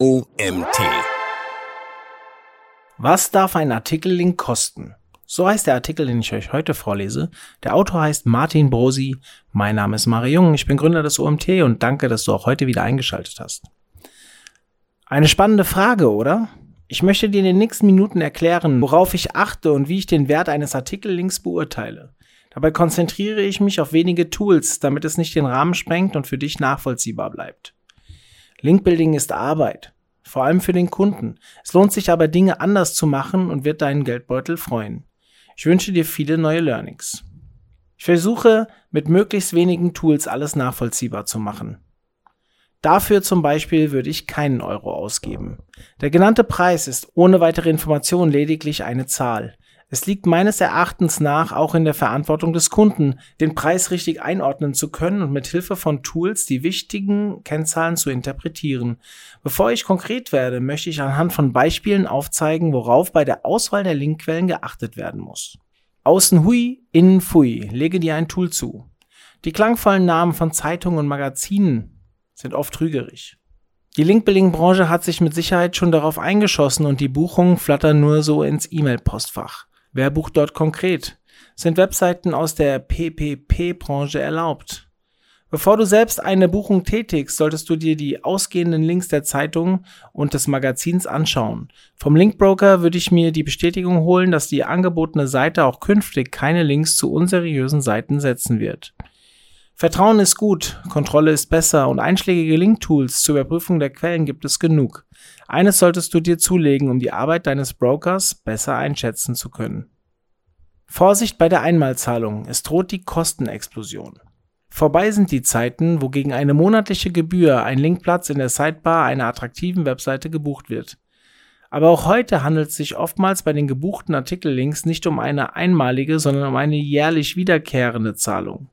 OMT. Was darf ein Artikellink kosten? So heißt der Artikel, den ich euch heute vorlese. Der Autor heißt Martin Brosi. Mein Name ist Mario Jung. Ich bin Gründer des OMT und danke, dass du auch heute wieder eingeschaltet hast. Eine spannende Frage, oder? Ich möchte dir in den nächsten Minuten erklären, worauf ich achte und wie ich den Wert eines Artikellinks beurteile. Dabei konzentriere ich mich auf wenige Tools, damit es nicht den Rahmen sprengt und für dich nachvollziehbar bleibt. Linkbuilding ist Arbeit, vor allem für den Kunden. Es lohnt sich aber Dinge anders zu machen und wird deinen Geldbeutel freuen. Ich wünsche dir viele neue Learnings. Ich versuche mit möglichst wenigen Tools alles nachvollziehbar zu machen. Dafür zum Beispiel würde ich keinen Euro ausgeben. Der genannte Preis ist ohne weitere Information lediglich eine Zahl. Es liegt meines Erachtens nach auch in der Verantwortung des Kunden, den Preis richtig einordnen zu können und mit Hilfe von Tools die wichtigen Kennzahlen zu interpretieren. Bevor ich konkret werde, möchte ich anhand von Beispielen aufzeigen, worauf bei der Auswahl der Linkquellen geachtet werden muss. Außen hui, innen fui, lege dir ein Tool zu. Die klangvollen Namen von Zeitungen und Magazinen sind oft trügerisch. Die Linkbuilding-Branche hat sich mit Sicherheit schon darauf eingeschossen und die Buchungen flattern nur so ins E-Mail-Postfach. Wer bucht dort konkret? Sind Webseiten aus der PPP-Branche erlaubt? Bevor du selbst eine Buchung tätigst, solltest du dir die ausgehenden Links der Zeitung und des Magazins anschauen. Vom Linkbroker würde ich mir die Bestätigung holen, dass die angebotene Seite auch künftig keine Links zu unseriösen Seiten setzen wird. Vertrauen ist gut, Kontrolle ist besser und einschlägige Link-Tools zur Überprüfung der Quellen gibt es genug. Eines solltest du dir zulegen, um die Arbeit deines Brokers besser einschätzen zu können. Vorsicht bei der Einmalzahlung, es droht die Kostenexplosion. Vorbei sind die Zeiten, wo gegen eine monatliche Gebühr ein Linkplatz in der Sidebar einer attraktiven Webseite gebucht wird. Aber auch heute handelt es sich oftmals bei den gebuchten Artikellinks nicht um eine einmalige, sondern um eine jährlich wiederkehrende Zahlung.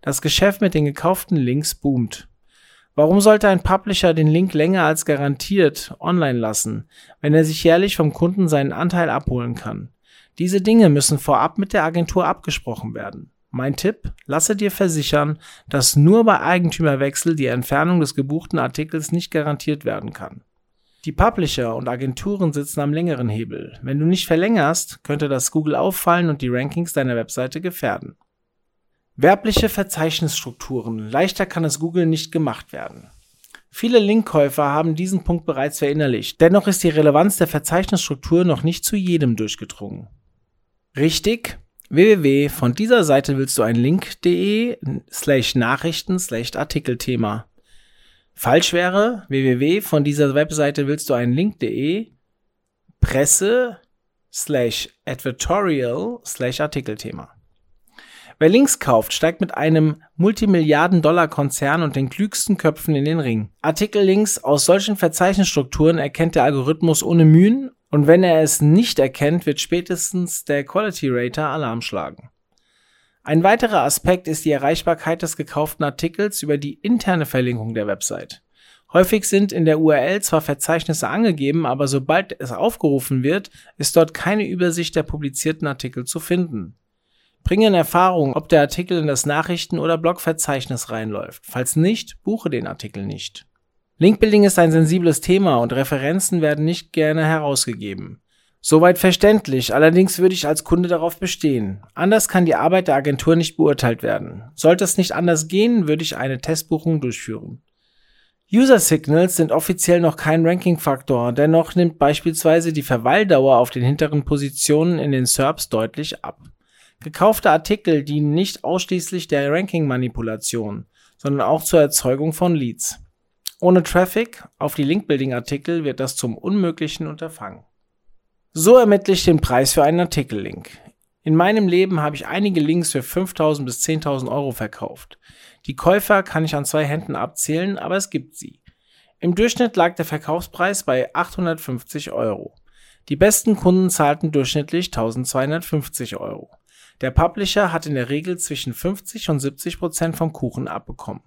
Das Geschäft mit den gekauften Links boomt. Warum sollte ein Publisher den Link länger als garantiert online lassen, wenn er sich jährlich vom Kunden seinen Anteil abholen kann? Diese Dinge müssen vorab mit der Agentur abgesprochen werden. Mein Tipp, lasse dir versichern, dass nur bei Eigentümerwechsel die Entfernung des gebuchten Artikels nicht garantiert werden kann. Die Publisher und Agenturen sitzen am längeren Hebel. Wenn du nicht verlängerst, könnte das Google auffallen und die Rankings deiner Webseite gefährden. Werbliche Verzeichnisstrukturen. Leichter kann es Google nicht gemacht werden. Viele Linkkäufer haben diesen Punkt bereits verinnerlicht. Dennoch ist die Relevanz der Verzeichnisstruktur noch nicht zu jedem durchgedrungen. Richtig? www. Von dieser Seite willst du ein link.de slash Nachrichten slash Artikelthema. Falsch wäre www. Von dieser Webseite willst du ein link.de Presse slash Advertorial slash Artikelthema. Wer Links kauft, steigt mit einem Multimilliarden-Dollar-Konzern und den klügsten Köpfen in den Ring. Artikellinks aus solchen Verzeichnisstrukturen erkennt der Algorithmus ohne Mühen und wenn er es nicht erkennt, wird spätestens der Quality Rater Alarm schlagen. Ein weiterer Aspekt ist die Erreichbarkeit des gekauften Artikels über die interne Verlinkung der Website. Häufig sind in der URL zwar Verzeichnisse angegeben, aber sobald es aufgerufen wird, ist dort keine Übersicht der publizierten Artikel zu finden. Bringe in Erfahrung, ob der Artikel in das Nachrichten- oder Blogverzeichnis reinläuft. Falls nicht, buche den Artikel nicht. Linkbuilding ist ein sensibles Thema und Referenzen werden nicht gerne herausgegeben. Soweit verständlich, allerdings würde ich als Kunde darauf bestehen. Anders kann die Arbeit der Agentur nicht beurteilt werden. Sollte es nicht anders gehen, würde ich eine Testbuchung durchführen. User Signals sind offiziell noch kein Ranking-Faktor, dennoch nimmt beispielsweise die Verweildauer auf den hinteren Positionen in den SERPs deutlich ab. Gekaufte Artikel dienen nicht ausschließlich der Ranking-Manipulation, sondern auch zur Erzeugung von Leads. Ohne Traffic auf die Link-Building-Artikel wird das zum unmöglichen Unterfangen. So ermittle ich den Preis für einen Artikellink. In meinem Leben habe ich einige Links für 5.000 bis 10.000 Euro verkauft. Die Käufer kann ich an zwei Händen abzählen, aber es gibt sie. Im Durchschnitt lag der Verkaufspreis bei 850 Euro. Die besten Kunden zahlten durchschnittlich 1250 Euro. Der Publisher hat in der Regel zwischen 50 und 70 Prozent vom Kuchen abbekommen.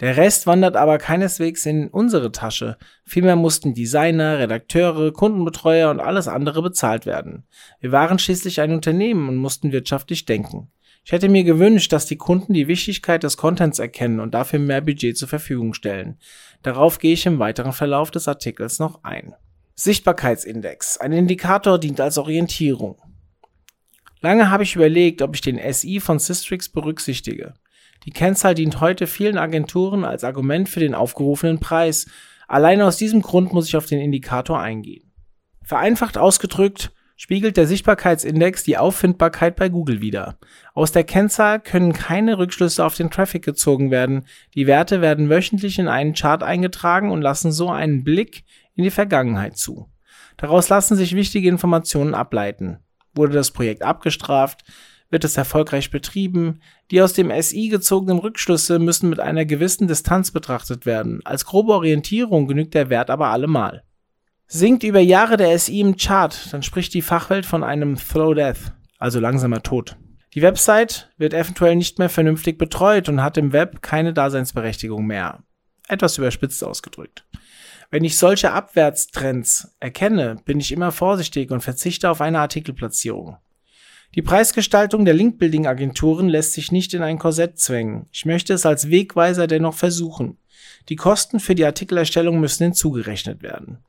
Der Rest wandert aber keineswegs in unsere Tasche. Vielmehr mussten Designer, Redakteure, Kundenbetreuer und alles andere bezahlt werden. Wir waren schließlich ein Unternehmen und mussten wirtschaftlich denken. Ich hätte mir gewünscht, dass die Kunden die Wichtigkeit des Contents erkennen und dafür mehr Budget zur Verfügung stellen. Darauf gehe ich im weiteren Verlauf des Artikels noch ein. Sichtbarkeitsindex. Ein Indikator dient als Orientierung. Lange habe ich überlegt, ob ich den SI von Systrix berücksichtige. Die Kennzahl dient heute vielen Agenturen als Argument für den aufgerufenen Preis. Alleine aus diesem Grund muss ich auf den Indikator eingehen. Vereinfacht ausgedrückt, spiegelt der Sichtbarkeitsindex die Auffindbarkeit bei Google wider. Aus der Kennzahl können keine Rückschlüsse auf den Traffic gezogen werden. Die Werte werden wöchentlich in einen Chart eingetragen und lassen so einen Blick in die Vergangenheit zu. Daraus lassen sich wichtige Informationen ableiten. Wurde das Projekt abgestraft? Wird es erfolgreich betrieben? Die aus dem SI gezogenen Rückschlüsse müssen mit einer gewissen Distanz betrachtet werden. Als grobe Orientierung genügt der Wert aber allemal. Sinkt über Jahre der SI im Chart, dann spricht die Fachwelt von einem Slow Death, also langsamer Tod. Die Website wird eventuell nicht mehr vernünftig betreut und hat im Web keine Daseinsberechtigung mehr. Etwas überspitzt ausgedrückt. Wenn ich solche Abwärtstrends erkenne, bin ich immer vorsichtig und verzichte auf eine Artikelplatzierung. Die Preisgestaltung der Linkbuilding-Agenturen lässt sich nicht in ein Korsett zwängen. Ich möchte es als Wegweiser dennoch versuchen. Die Kosten für die Artikelerstellung müssen hinzugerechnet werden.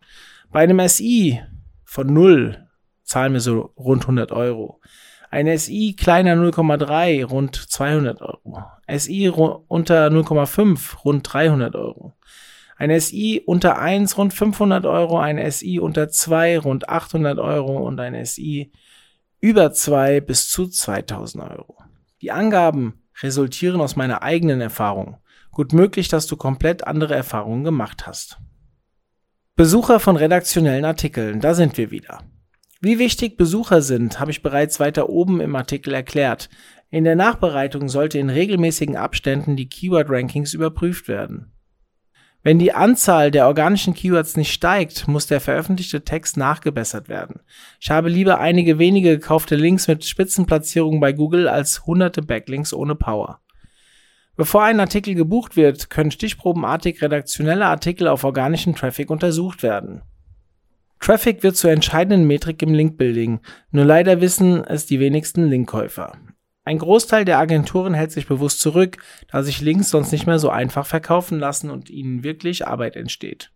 Bei einem SI von 0 zahlen wir so rund 100 Euro. Ein SI kleiner 0,3 rund 200 Euro. SI unter 0,5 rund 300 Euro. Ein SI unter 1 rund 500 Euro, ein SI unter 2 rund 800 Euro und ein SI über 2 bis zu 2000 Euro. Die Angaben resultieren aus meiner eigenen Erfahrung. Gut möglich, dass du komplett andere Erfahrungen gemacht hast. Besucher von redaktionellen Artikeln, da sind wir wieder. Wie wichtig Besucher sind, habe ich bereits weiter oben im Artikel erklärt. In der Nachbereitung sollte in regelmäßigen Abständen die Keyword-Rankings überprüft werden. Wenn die Anzahl der organischen Keywords nicht steigt, muss der veröffentlichte Text nachgebessert werden. Ich habe lieber einige wenige gekaufte Links mit Spitzenplatzierungen bei Google als hunderte Backlinks ohne Power. Bevor ein Artikel gebucht wird, können stichprobenartig redaktionelle Artikel auf organischen Traffic untersucht werden. Traffic wird zur entscheidenden Metrik im Linkbuilding, nur leider wissen es die wenigsten Linkkäufer. Ein Großteil der Agenturen hält sich bewusst zurück, da sich Links sonst nicht mehr so einfach verkaufen lassen und ihnen wirklich Arbeit entsteht.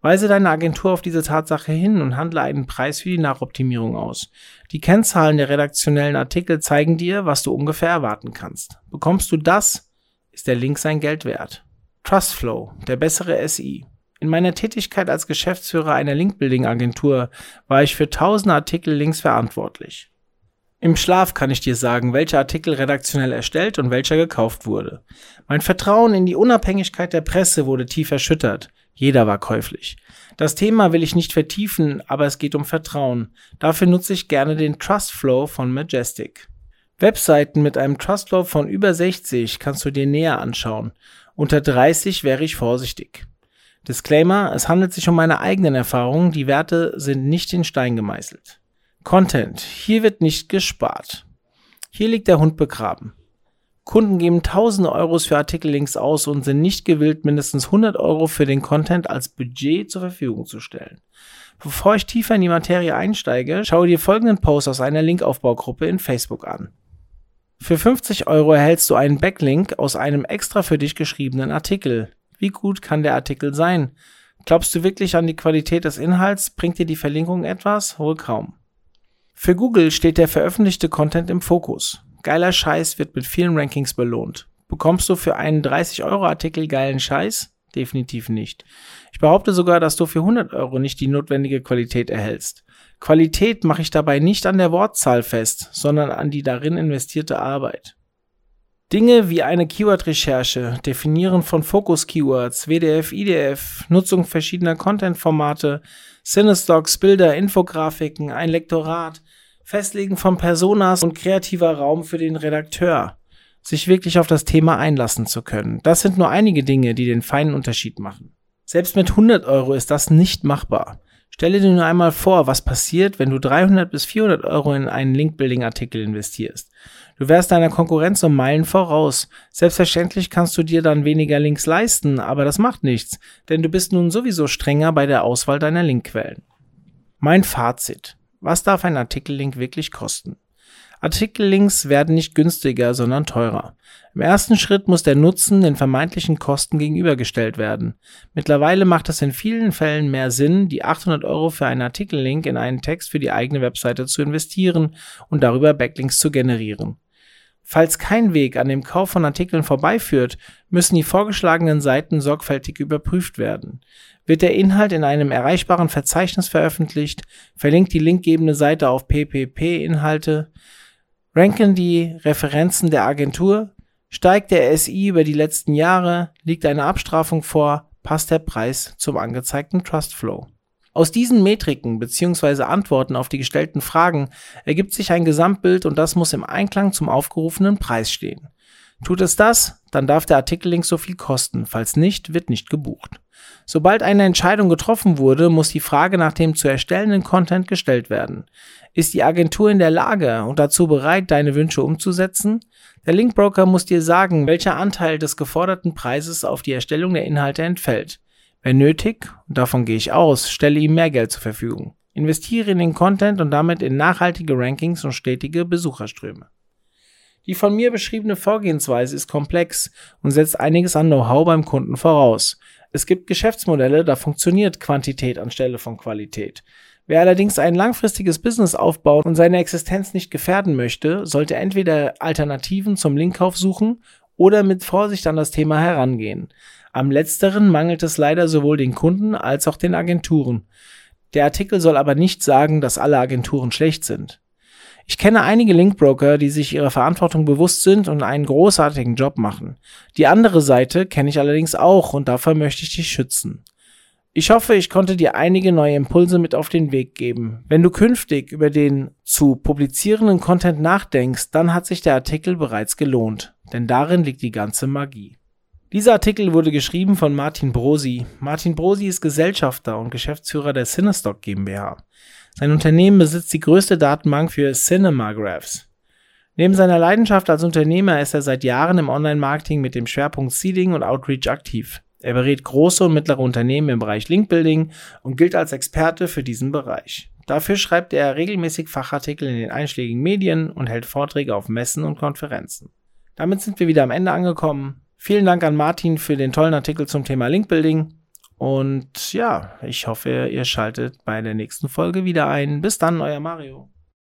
Weise deine Agentur auf diese Tatsache hin und handle einen Preis für die Nachoptimierung aus. Die Kennzahlen der redaktionellen Artikel zeigen dir, was du ungefähr erwarten kannst. Bekommst du das, ist der Link sein Geld wert. Trustflow, der bessere SI. In meiner Tätigkeit als Geschäftsführer einer Linkbuilding-Agentur war ich für tausende Artikel-Links verantwortlich. Im Schlaf kann ich dir sagen, welcher Artikel redaktionell erstellt und welcher gekauft wurde. Mein Vertrauen in die Unabhängigkeit der Presse wurde tief erschüttert. Jeder war käuflich. Das Thema will ich nicht vertiefen, aber es geht um Vertrauen. Dafür nutze ich gerne den Trustflow von Majestic. Webseiten mit einem Trustflow von über 60 kannst du dir näher anschauen. Unter 30 wäre ich vorsichtig. Disclaimer, es handelt sich um meine eigenen Erfahrungen, die Werte sind nicht in Stein gemeißelt. Content, hier wird nicht gespart. Hier liegt der Hund begraben. Kunden geben tausende Euros für Artikellinks aus und sind nicht gewillt, mindestens 100 Euro für den Content als Budget zur Verfügung zu stellen. Bevor ich tiefer in die Materie einsteige, schaue dir folgenden Post aus einer Linkaufbaugruppe in Facebook an. Für 50 Euro erhältst du einen Backlink aus einem extra für dich geschriebenen Artikel. Wie gut kann der Artikel sein? Glaubst du wirklich an die Qualität des Inhalts? Bringt dir die Verlinkung etwas? Wohl kaum. Für Google steht der veröffentlichte Content im Fokus. Geiler Scheiß wird mit vielen Rankings belohnt. Bekommst du für einen 30 Euro Artikel geilen Scheiß? Definitiv nicht. Ich behaupte sogar, dass du für 100 Euro nicht die notwendige Qualität erhältst. Qualität mache ich dabei nicht an der Wortzahl fest, sondern an die darin investierte Arbeit. Dinge wie eine Keyword-Recherche, Definieren von Fokus-Keywords, WDF, IDF, Nutzung verschiedener Content-Formate, Cinestocks, Bilder, Infografiken, ein Lektorat, Festlegen von Personas und kreativer Raum für den Redakteur, sich wirklich auf das Thema einlassen zu können. Das sind nur einige Dinge, die den feinen Unterschied machen. Selbst mit 100 Euro ist das nicht machbar. Stelle dir nur einmal vor, was passiert, wenn du 300 bis 400 Euro in einen Link-Building-Artikel investierst. Du wärst deiner Konkurrenz um Meilen voraus. Selbstverständlich kannst du dir dann weniger Links leisten, aber das macht nichts, denn du bist nun sowieso strenger bei der Auswahl deiner Linkquellen. Mein Fazit. Was darf ein Artikellink wirklich kosten? Artikellinks werden nicht günstiger, sondern teurer. Im ersten Schritt muss der Nutzen den vermeintlichen Kosten gegenübergestellt werden. Mittlerweile macht es in vielen Fällen mehr Sinn, die 800 Euro für einen Artikellink in einen Text für die eigene Webseite zu investieren und darüber Backlinks zu generieren. Falls kein Weg an dem Kauf von Artikeln vorbeiführt, müssen die vorgeschlagenen Seiten sorgfältig überprüft werden. Wird der Inhalt in einem erreichbaren Verzeichnis veröffentlicht, verlinkt die linkgebende Seite auf PPP-Inhalte, ranken die Referenzen der Agentur, steigt der SI über die letzten Jahre, liegt eine Abstrafung vor, passt der Preis zum angezeigten Trustflow. Aus diesen Metriken bzw. Antworten auf die gestellten Fragen ergibt sich ein Gesamtbild und das muss im Einklang zum aufgerufenen Preis stehen. Tut es das, dann darf der Artikellink so viel kosten, falls nicht, wird nicht gebucht. Sobald eine Entscheidung getroffen wurde, muss die Frage nach dem zu erstellenden Content gestellt werden. Ist die Agentur in der Lage und dazu bereit, deine Wünsche umzusetzen? Der Linkbroker muss dir sagen, welcher Anteil des geforderten Preises auf die Erstellung der Inhalte entfällt. Wenn nötig, und davon gehe ich aus, stelle ihm mehr Geld zur Verfügung. Investiere in den Content und damit in nachhaltige Rankings und stetige Besucherströme. Die von mir beschriebene Vorgehensweise ist komplex und setzt einiges an Know-how beim Kunden voraus. Es gibt Geschäftsmodelle, da funktioniert Quantität anstelle von Qualität. Wer allerdings ein langfristiges Business aufbaut und seine Existenz nicht gefährden möchte, sollte entweder Alternativen zum Linkkauf suchen oder mit Vorsicht an das Thema herangehen. Am letzteren mangelt es leider sowohl den Kunden als auch den Agenturen. Der Artikel soll aber nicht sagen, dass alle Agenturen schlecht sind. Ich kenne einige Linkbroker, die sich ihrer Verantwortung bewusst sind und einen großartigen Job machen. Die andere Seite kenne ich allerdings auch und dafür möchte ich dich schützen. Ich hoffe, ich konnte dir einige neue Impulse mit auf den Weg geben. Wenn du künftig über den zu publizierenden Content nachdenkst, dann hat sich der Artikel bereits gelohnt, denn darin liegt die ganze Magie. Dieser Artikel wurde geschrieben von Martin Brosi. Martin Brosi ist Gesellschafter und Geschäftsführer der Cinestock GmbH. Sein Unternehmen besitzt die größte Datenbank für Cinemagraphs. Neben seiner Leidenschaft als Unternehmer ist er seit Jahren im Online-Marketing mit dem Schwerpunkt Seeding und Outreach aktiv. Er berät große und mittlere Unternehmen im Bereich Linkbuilding und gilt als Experte für diesen Bereich. Dafür schreibt er regelmäßig Fachartikel in den einschlägigen Medien und hält Vorträge auf Messen und Konferenzen. Damit sind wir wieder am Ende angekommen. Vielen Dank an Martin für den tollen Artikel zum Thema Linkbuilding. Und ja, ich hoffe, ihr schaltet bei der nächsten Folge wieder ein. Bis dann, euer Mario.